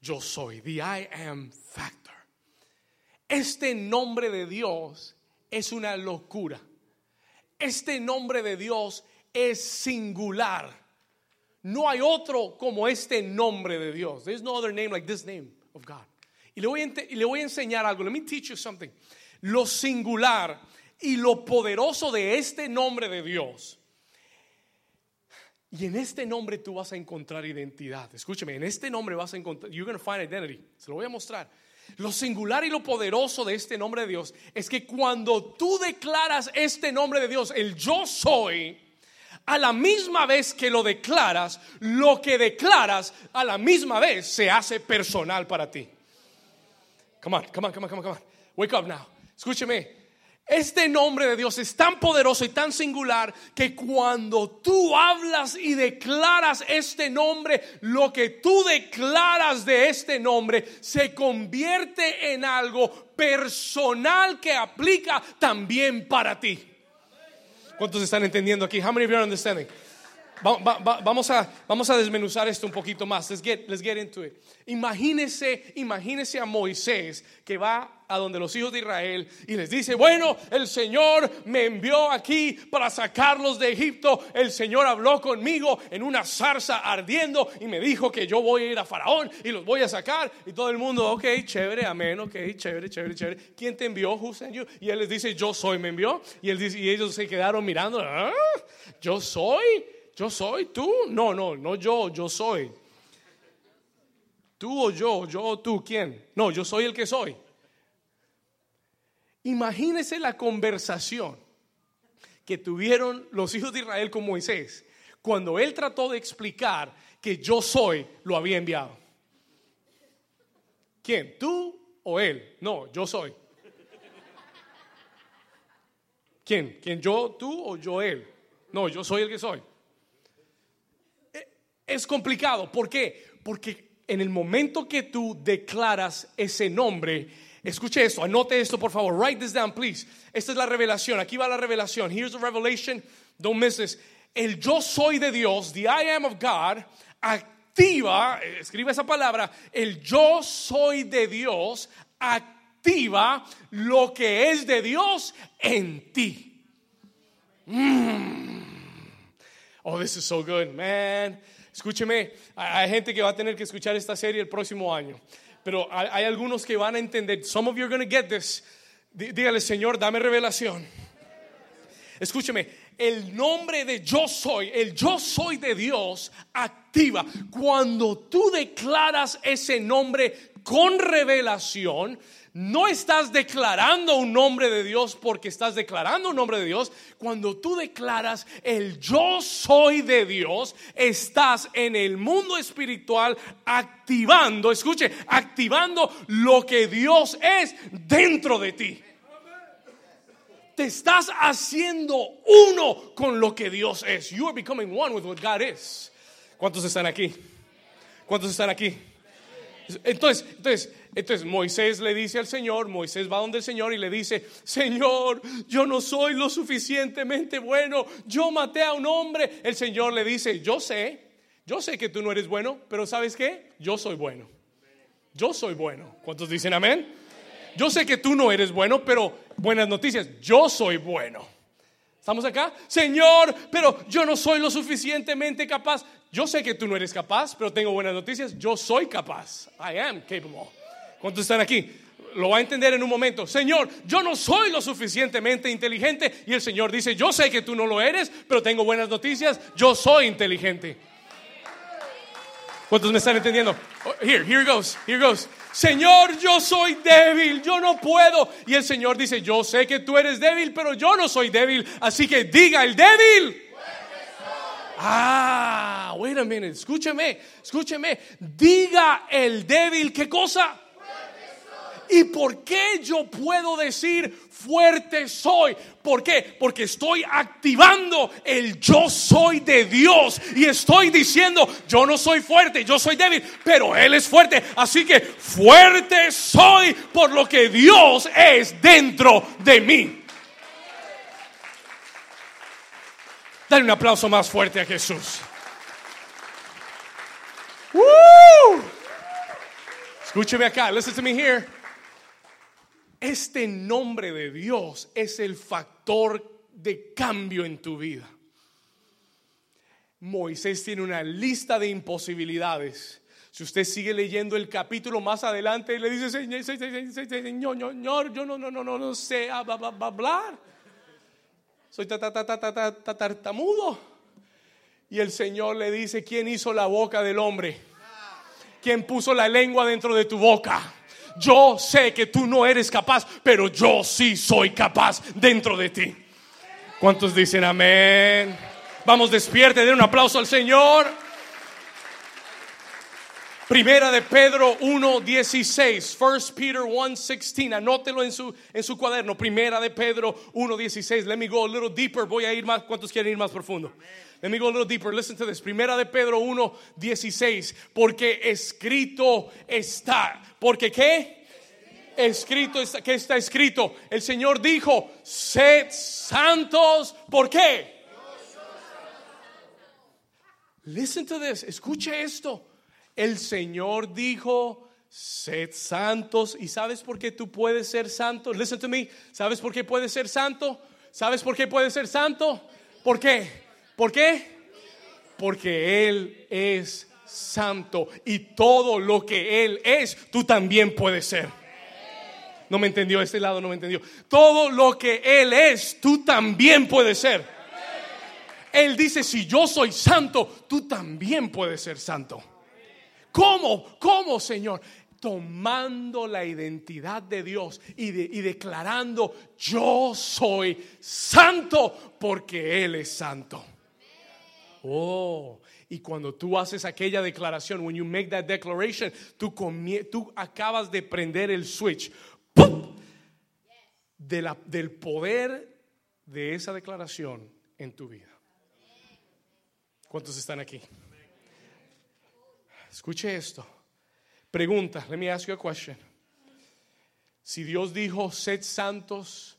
yo soy, the I am factor. Este nombre de Dios es una locura. Este nombre de Dios es singular. No hay otro como este nombre de Dios. There's no other name like this name of God. Y le voy y le voy a enseñar algo. Let me teach you something. Lo singular y lo poderoso de este nombre de Dios. Y en este nombre tú vas a encontrar identidad. Escúcheme, en este nombre vas a encontrar, you're going to find identity. Se lo voy a mostrar. Lo singular y lo poderoso de este nombre de Dios es que cuando tú declaras este nombre de Dios, el yo soy, a la misma vez que lo declaras, lo que declaras a la misma vez se hace personal para ti. Come on, come on, come on, come on, come on. Wake up now. Escúcheme. Este nombre de Dios es tan poderoso y tan singular que cuando tú hablas y declaras este nombre, lo que tú declaras de este nombre se convierte en algo personal que aplica también para ti. ¿Cuántos están entendiendo aquí? How many of you are understanding? vamos, a, vamos a desmenuzar esto un poquito más. Let's get, let's get into it. Imagínese, imagínese a Moisés que va a donde los hijos de Israel y les dice, bueno, el Señor me envió aquí para sacarlos de Egipto. El Señor habló conmigo en una zarza ardiendo y me dijo que yo voy a ir a Faraón y los voy a sacar. Y todo el mundo, ok, chévere, amén, ok, chévere, chévere, chévere. ¿Quién te envió? Who sent you? Y él les dice, yo soy, me envió. Y, él dice, y ellos se quedaron mirando, ¿Ah? yo soy. Yo soy tú. No, no, no yo, yo soy. Tú o yo, yo o tú, ¿quién? No, yo soy el que soy. Imagínese la conversación que tuvieron los hijos de Israel con Moisés cuando él trató de explicar que yo soy, lo había enviado. ¿Quién? ¿Tú o él? No, yo soy. ¿Quién? ¿Quién yo, tú o yo él? No, yo soy el que soy es complicado. ¿Por qué? Porque en el momento que tú declaras ese nombre, escuche esto, anote esto por favor, write this down please. Esta es la revelación, aquí va la revelación. Here's the revelation, don't miss this. El yo soy de Dios, the I am of God, activa, escribe esa palabra, el yo soy de Dios activa lo que es de Dios en ti. Mm. Oh, this is so good, man. Escúcheme, hay gente que va a tener que escuchar esta serie el próximo año, pero hay, algunos que van a entender. Some of you are going to get this. Dígale, Señor, dame revelación. Escúcheme, el nombre de yo soy, el yo soy de Dios activa. Cuando tú declaras ese nombre con revelación, no estás declarando un nombre de Dios porque estás declarando un nombre de Dios. Cuando tú declaras el yo soy de Dios, estás en el mundo espiritual activando, escuche, activando lo que Dios es dentro de ti. Te estás haciendo uno con lo que Dios es. You are becoming one with what God is. ¿Cuántos están aquí? ¿Cuántos están aquí? Entonces, entonces, entonces Moisés le dice al Señor, Moisés va donde el Señor y le dice, Señor, yo no soy lo suficientemente bueno, yo maté a un hombre. El Señor le dice, yo sé, yo sé que tú no eres bueno, pero ¿sabes qué? Yo soy bueno. Yo soy bueno. ¿Cuántos dicen amén? Yo sé que tú no eres bueno, pero buenas noticias, yo soy bueno. ¿Estamos acá? Señor, pero yo no soy lo suficientemente capaz. Yo sé que tú no eres capaz, pero tengo buenas noticias. Yo soy capaz. I am capable. ¿Cuántos están aquí? Lo va a entender en un momento. Señor, yo no soy lo suficientemente inteligente. Y el Señor dice, yo sé que tú no lo eres, pero tengo buenas noticias. Yo soy inteligente. ¿Cuántos me están entendiendo? Oh, here, here goes, here goes. Señor, yo soy débil, yo no puedo. Y el Señor dice, yo sé que tú eres débil, pero yo no soy débil. Así que diga el débil. Ah, wait a minute, escúcheme, escúcheme. Diga el débil, ¿qué cosa? ¿Y por qué yo puedo decir fuerte soy? ¿Por qué? Porque estoy activando el yo soy de Dios y estoy diciendo, yo no soy fuerte, yo soy débil, pero Él es fuerte. Así que fuerte soy por lo que Dios es dentro de mí. Dale un aplauso más fuerte a Jesús. Escúcheme acá, listen to me here. Este nombre de Dios es el factor de cambio en tu vida. Moisés tiene una lista de imposibilidades. Si usted sigue leyendo el capítulo más adelante, le dice, Señor, Señor, yo no, no, no, no, no sé hablar. Soy tartamudo. Y el Señor le dice, ¿quién hizo la boca del hombre? ¿Quién puso la lengua dentro de tu boca? Yo sé que tú no eres capaz, pero yo sí soy capaz dentro de ti. ¿Cuántos dicen amén? Vamos, despierte, den un aplauso al Señor. Primera de Pedro 1.16, First Peter 1.16, anótelo en su, en su cuaderno. Primera de Pedro 1.16, let me go a little deeper, voy a ir más, ¿cuántos quieren ir más profundo? Let me go a little deeper, listen to this. Primera de Pedro 1.16, porque escrito está, porque qué? Escrito está, ¿qué está escrito? El Señor dijo, sed santos, ¿por qué? Listen to this, escuche esto el Señor dijo, sed santos. ¿Y sabes por qué tú puedes ser santo? Listen to me. ¿Sabes por qué puedes ser santo? ¿Sabes por qué puedes ser santo? ¿Por qué? ¿Por qué? Porque Él es santo y todo lo que Él es, tú también puedes ser. No me entendió, este lado no me entendió. Todo lo que Él es, tú también puedes ser. Él dice, si yo soy santo, tú también puedes ser santo. ¿Cómo? ¿Cómo, Señor? Tomando la identidad de Dios y, declarando, yo soy santo porque Él es santo. Oh, y cuando tú haces aquella declaración, when you make that declaration, tú, acabas de prender el switch del poder de esa declaración en tu vida. ¿Cuántos están aquí? Escuche esto. Pregunta, let me ask you a question. Si Dios dijo, sed santos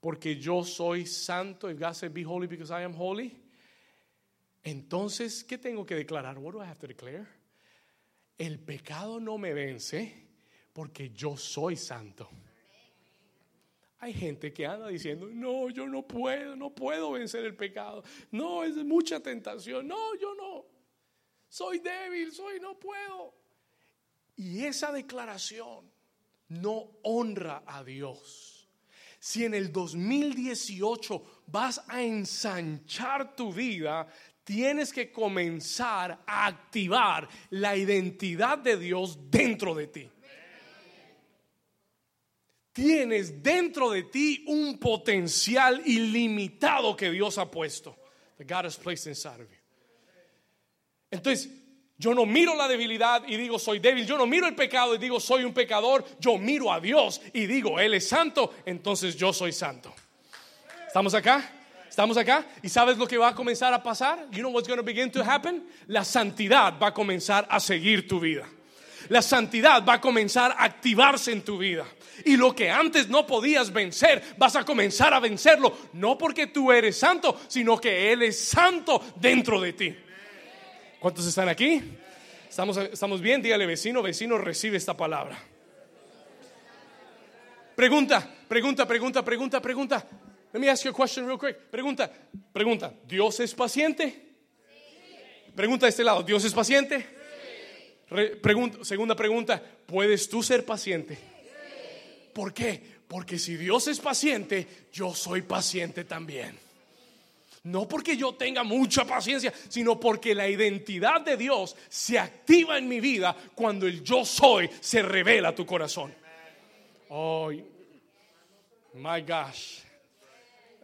porque yo soy santo, if God said, be holy because I am holy, entonces, ¿qué tengo que declarar? What do I have to declare? El pecado no me vence porque yo soy santo. Hay gente que anda diciendo, no, yo no puedo, no puedo vencer el pecado. No, es mucha tentación. No, yo no soy débil, soy, no puedo. Y esa declaración no honra a Dios. Si en el 2018 vas a ensanchar tu vida, tienes que comenzar a activar la identidad de Dios dentro de ti. Tienes dentro de ti un potencial ilimitado que Dios ha puesto. That God has placed inside of. Entonces, yo no miro la debilidad y digo soy débil. Yo no miro el pecado y digo soy un pecador. Yo miro a Dios y digo Él es santo. Entonces yo soy santo. ¿Estamos acá? ¿Estamos acá? ¿Y sabes lo que va a comenzar a pasar? You know what's going to begin to happen? La santidad va a comenzar a seguir tu vida. La santidad va a comenzar a activarse en tu vida. Y lo que antes no podías vencer, vas a comenzar a vencerlo. No porque tú eres santo, sino que Él es santo dentro de ti. ¿Cuántos están aquí? ¿Estamos, estamos bien? Dígale vecino, vecino, recibe esta palabra. Pregunta, pregunta, pregunta, pregunta, pregunta. Let me ask you a question real quick. Pregunta, pregunta. ¿Dios es paciente? Pregunta de este lado. ¿Dios es paciente? pregunta, segunda pregunta. ¿Puedes tú ser paciente? ¿Por qué? Porque si Dios es paciente, yo soy paciente también. No porque yo tenga mucha paciencia, sino porque la identidad de Dios se activa en mi vida cuando el yo soy se revela a tu corazón. Oh, my gosh.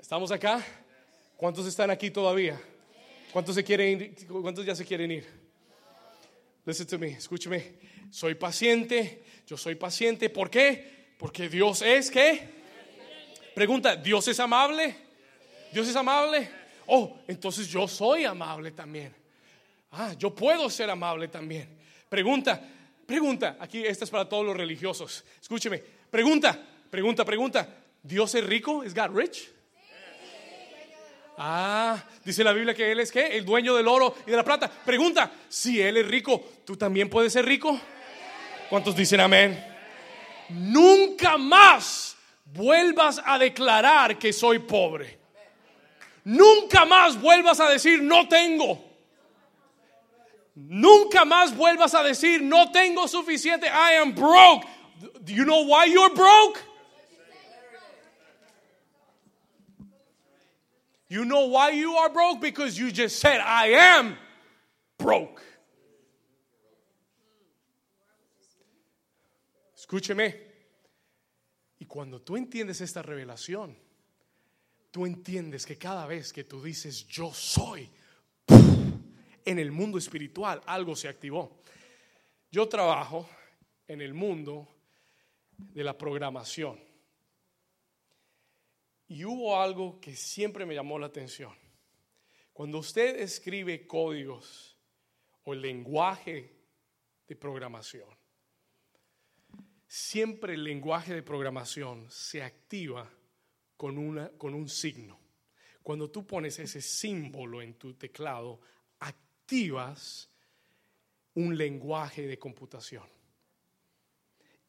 ¿Estamos acá? ¿Cuántos están aquí todavía? ¿Cuántos se quieren ir? ¿Cuántos ya se quieren ir? Listen to me, escúcheme. Soy paciente, yo soy paciente. ¿Por qué? Porque Dios es que. Pregunta, ¿Dios es amable? ¿Dios es amable? Oh, entonces yo soy amable también. Ah, yo puedo ser amable también. Pregunta, pregunta, aquí esta es para todos los religiosos. Escúcheme, pregunta, pregunta, pregunta. ¿Dios es rico? ¿Es God rich? Ah, dice la Biblia que Él es qué? El dueño del oro y de la plata. Pregunta, si Él es rico, ¿tú también puedes ser rico? ¿Cuántos dicen amén? nunca más vuelvas a declarar que soy pobre. Nunca más vuelvas a decir no tengo. Nunca más vuelvas a decir no tengo suficiente. I am broke. Do you know why you're broke? You know why you are broke? Because you just said, I am broke. Escúcheme. Y cuando tú entiendes esta revelación, tú entiendes que cada vez que tú dices yo soy, en el mundo espiritual algo se activó. Yo trabajo en el mundo de la programación. Y hubo algo que siempre me llamó la atención. Cuando usted escribe códigos o lenguaje de programación, siempre el lenguaje de programación se activa con, una, con un signo. Cuando tú pones ese símbolo en tu teclado, activas un lenguaje de computación.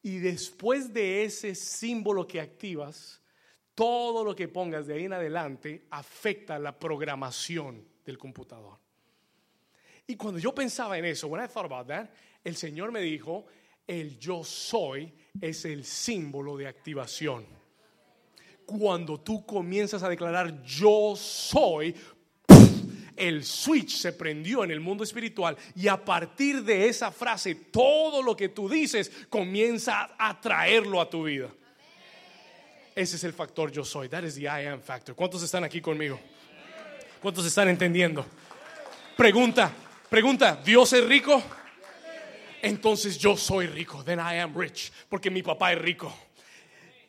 Y después de ese símbolo que activas, todo lo que pongas de ahí en adelante afecta la programación del computador. Y cuando yo pensaba en eso, when I thought about that, el Señor me dijo, el yo soy es el símbolo de activación. Cuando tú comienzas a declarar yo soy, el switch se prendió en el mundo espiritual y a partir de esa frase todo lo que tú dices comienza a traerlo a tu vida. Ese es el factor yo soy. That is the I am factor. ¿Cuántos están aquí conmigo? ¿Cuántos están entendiendo? Pregunta, pregunta, ¿Dios es rico? entonces yo soy rico. Then I am rich. Porque mi papá es rico.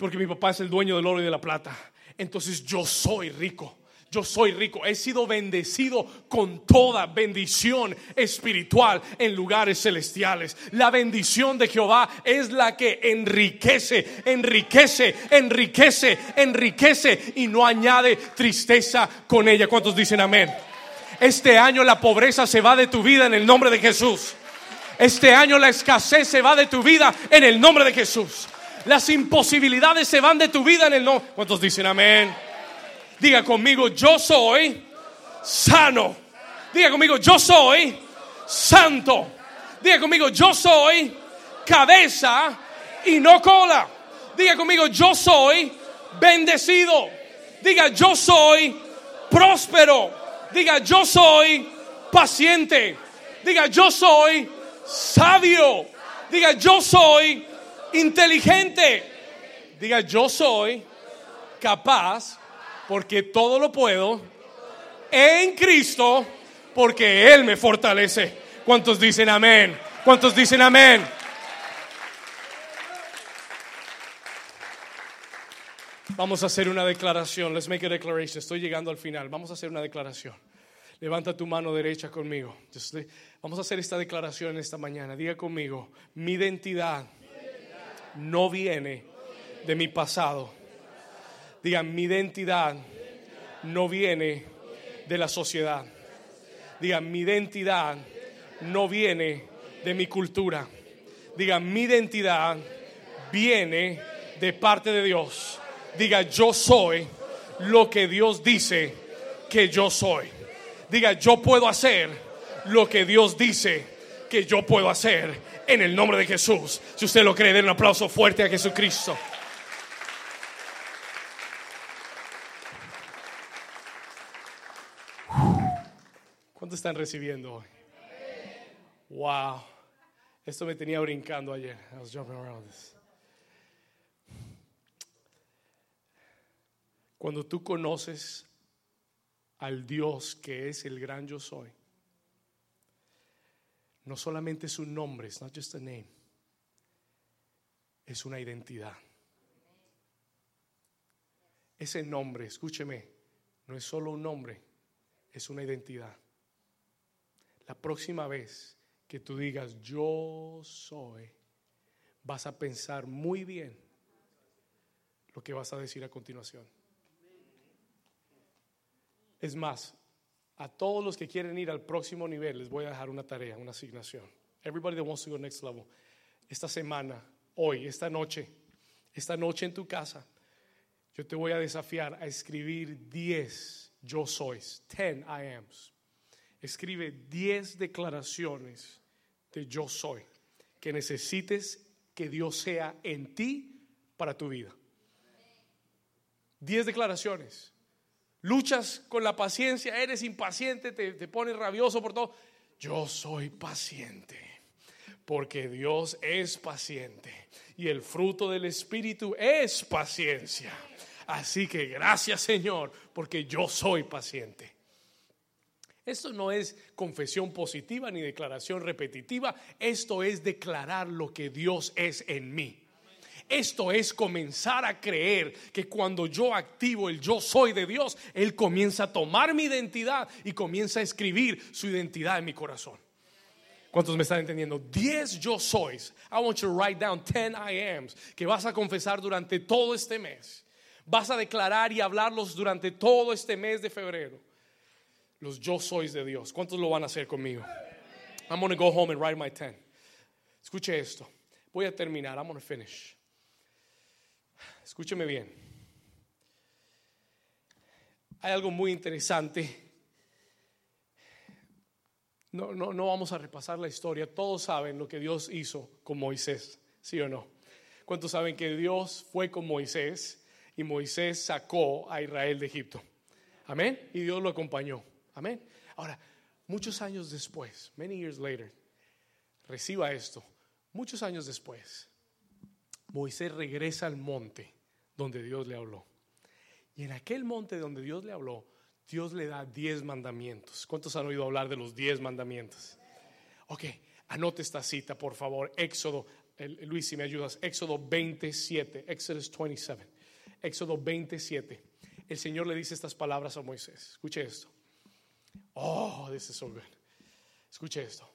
Porque mi papá es el dueño del oro y de la plata. Entonces yo soy rico. Yo soy rico. He sido bendecido con toda bendición espiritual en lugares celestiales. La bendición de Jehová es la que enriquece, enriquece, enriquece, enriquece y no añade tristeza con ella. ¿Cuántos dicen amén? Este año la pobreza se va de tu vida en el nombre de Jesús. Este año la escasez se va de tu vida en el nombre de Jesús. Las imposibilidades se van de tu vida en el nombre. ¿Cuántos dicen amén? Diga conmigo, yo soy sano. Diga conmigo, yo soy santo. Diga conmigo, yo soy cabeza y no cola. Diga conmigo, yo soy bendecido. Diga, yo soy próspero. Diga, yo soy paciente. Diga, yo soy sabio. Diga, yo soy inteligente. Diga, yo soy capaz porque todo lo puedo en Cristo porque Él me fortalece. ¿Cuántos dicen amén? ¿Cuántos dicen amén? Vamos a hacer una declaración. Let's make a declaration. Estoy llegando al final. Vamos a hacer una declaración. Levanta tu mano derecha conmigo. Vamos a hacer esta declaración esta mañana. Diga conmigo, mi identidad no viene de mi pasado. Diga, mi identidad no viene de la sociedad. Diga, mi identidad no viene de mi cultura. Diga, mi identidad viene de parte de Dios. Diga, yo soy lo que Dios dice que yo soy. Diga, yo puedo hacer lo que Dios dice que yo puedo hacer en el nombre de Jesús. Si usted lo cree, den un aplauso fuerte a Jesucristo. ¿Cuánto están recibiendo hoy? Wow. Esto me tenía brincando ayer. I was jumping around. Cuando tú conoces al Dios que es el gran yo soy, no solamente es un nombre, not just a name, es una identidad. Ese nombre, escúcheme, no es solo un nombre, es una identidad. La próxima vez que tú digas yo soy, vas a pensar muy bien lo que vas a decir a continuación. Es más, a todos los que quieren ir al próximo nivel les voy a dejar una tarea, una asignación. Everybody that wants to go next level. Esta semana, hoy, esta noche, esta noche en tu casa, yo te voy a desafiar a escribir 10 yo sois, 10 I ams. Escribe 10 declaraciones de yo soy que necesites que Dios sea en ti para tu vida. 10 declaraciones. Luchas con la paciencia, eres impaciente, te, pones rabioso por todo. Yo soy paciente, porque Dios es paciente y el fruto del Espíritu es paciencia. Así que gracias Señor, porque yo soy paciente. Esto no es confesión positiva ni declaración repetitiva, esto es declarar lo que Dios es en mí. Esto es comenzar a creer que cuando yo activo el yo soy de Dios, Él comienza a tomar mi identidad y comienza a escribir su identidad en mi corazón. ¿Cuántos me están entendiendo? Diez yo sois. I want you to write down ten I ams que vas a confesar durante todo este mes. Vas a declarar y hablarlos durante todo este mes de febrero. Los yo sois de Dios. ¿Cuántos lo van a hacer conmigo? I'm going to go home and write my ten. Escuche esto. Voy a terminar. I'm going to finish. Escúcheme bien. Hay algo muy interesante. No, no, no vamos a repasar la historia. Todos saben lo que Dios hizo con Moisés, ¿sí o no? ¿Cuántos saben que Dios fue con Moisés y Moisés sacó a Israel de Egipto? Amén. Y Dios lo acompañó. Amén. Ahora, muchos años después, many years later, reciba esto. Muchos años después, Moisés regresa al monte donde Dios le habló. Y en aquel monte donde Dios le habló, Dios le da diez mandamientos. ¿Cuántos han oído hablar de los diez mandamientos? Ok, anote esta cita, por favor. Éxodo, Luis, si me ayudas, Éxodo 27, Exodus 27, Éxodo 27. El Señor le dice estas palabras a Moisés. Escuche esto. Oh, this is so good. Escuche esto.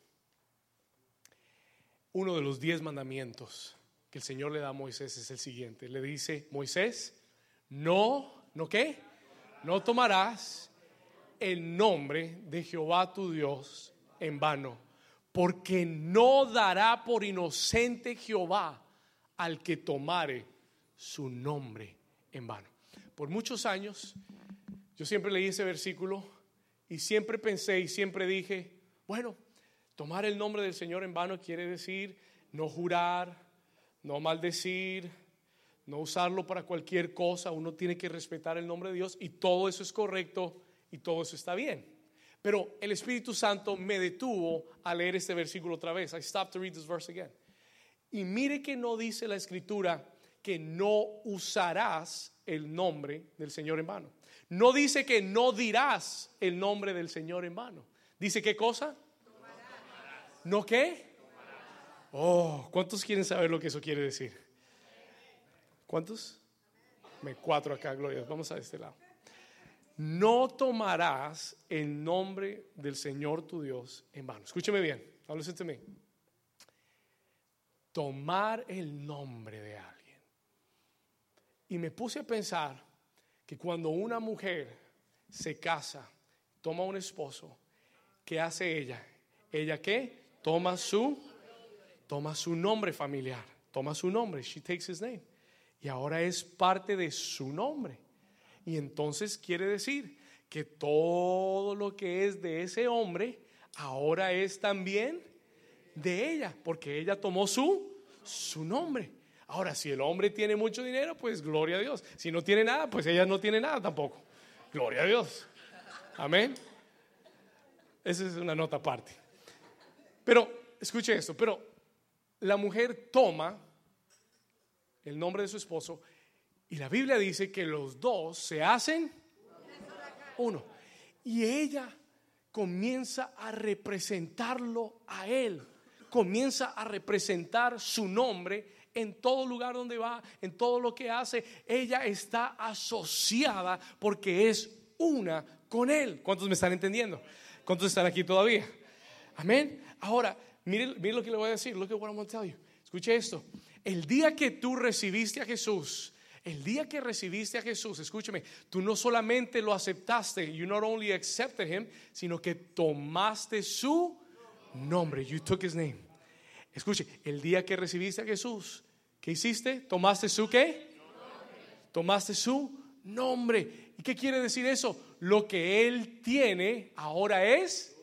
Uno de los diez mandamientos que el Señor le da a Moisés es el siguiente. Le dice, Moisés, no, ¿no qué? No tomarás el nombre de Jehová tu Dios en vano, porque no dará por inocente Jehová al que tomare su nombre en vano. Por muchos años, yo siempre leí ese versículo y siempre pensé y siempre dije, bueno, tomar el nombre del Señor en vano quiere decir no jurar, no maldecir, no usarlo para cualquier cosa, uno tiene que respetar el nombre de Dios y todo eso es correcto y todo eso está bien. Pero el Espíritu Santo me detuvo a leer este versículo otra vez. I stopped to read this verse again. Y mire que no dice la escritura que no usarás el nombre del Señor en vano. No dice que no dirás el nombre del Señor en vano. Dice qué cosa? ¿No qué? Oh, ¿cuántos quieren saber lo que eso quiere decir? ¿Cuántos? Me cuatro acá, gloria. Vamos a este lado. No tomarás el nombre del Señor tu Dios en vano. Escúcheme bien, háblese de mí. Tomar el nombre de alguien. Y me puse a pensar que cuando una mujer se casa, toma un esposo, ¿qué hace ella? ¿Ella qué? Toma su toma su nombre familiar, toma su nombre, she takes his name. Y ahora es parte de su nombre. Y entonces quiere decir que todo lo que es de ese hombre ahora es también de ella, porque ella tomó su su nombre. Ahora, si el hombre tiene mucho dinero, pues gloria a Dios. Si no tiene nada, pues ella no tiene nada tampoco. Gloria a Dios. Amén. Esa es una nota aparte. Pero, escuche esto, pero la mujer toma el nombre de su esposo y la Biblia dice que los dos se hacen uno. Y ella comienza a representarlo a él, comienza a representar su nombre en todo lugar donde va, en todo lo que hace. Ella está asociada porque es una con él. ¿Cuántos me están entendiendo? ¿Cuántos están aquí todavía? Amén. Ahora, Mire, lo que le voy a decir. Look at what I'm going to tell you. Escuche esto. El día que tú recibiste a Jesús, el día que recibiste a Jesús, escúcheme, tú no solamente lo aceptaste, you not only accepted him, sino que tomaste su nombre. You took his name. Escuche, el día que recibiste a Jesús, ¿qué hiciste? ¿Tomaste su qué? Tomaste su nombre. ¿Y qué quiere decir eso? Lo que él tiene ahora es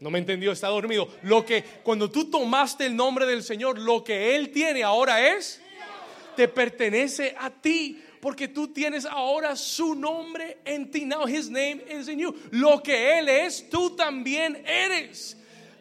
no me entendió, está dormido. Lo que cuando tú tomaste el nombre del Señor, lo que él tiene ahora es te pertenece a ti porque tú tienes ahora su nombre en ti. Now his name is in you. Lo que él es, tú también eres.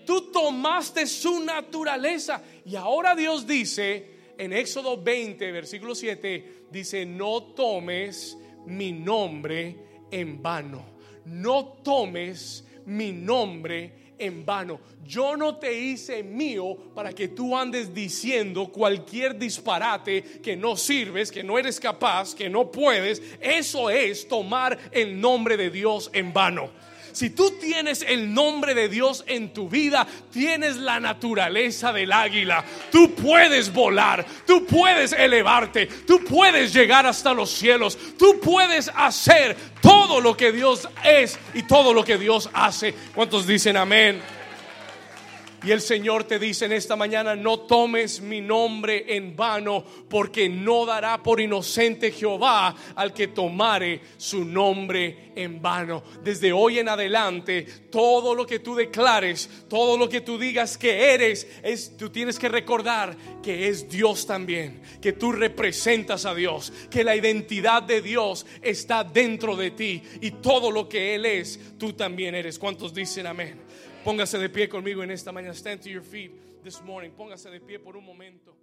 Tú tomaste su naturaleza y ahora Dios dice en Éxodo 20, versículo 7, dice, "No tomes mi nombre en vano. No tomes mi nombre en vano. Yo no te hice mío para que tú andes diciendo cualquier disparate que no sirves, que no eres capaz, que no puedes. Eso es tomar el nombre de Dios en vano. Si tú tienes el nombre de Dios en tu vida, tienes la naturaleza del águila. Tú puedes volar, tú puedes elevarte, tú puedes llegar hasta los cielos, tú puedes hacer todo lo que Dios es y todo lo que Dios hace. ¿Cuántos dicen amén? Y el Señor te dice en esta mañana, no tomes mi nombre en vano, porque no dará por inocente Jehová al que tomare su nombre en vano. Desde hoy en adelante, todo lo que tú declares, todo lo que tú digas que eres, es, tú tienes que recordar que es Dios también, que tú representas a Dios, que la identidad de Dios está dentro de ti y todo lo que Él es, tú también eres. ¿Cuántos dicen amén? Póngase de pie conmigo en esta mañana. Stand to your feet this morning. Póngase de pie por un momento.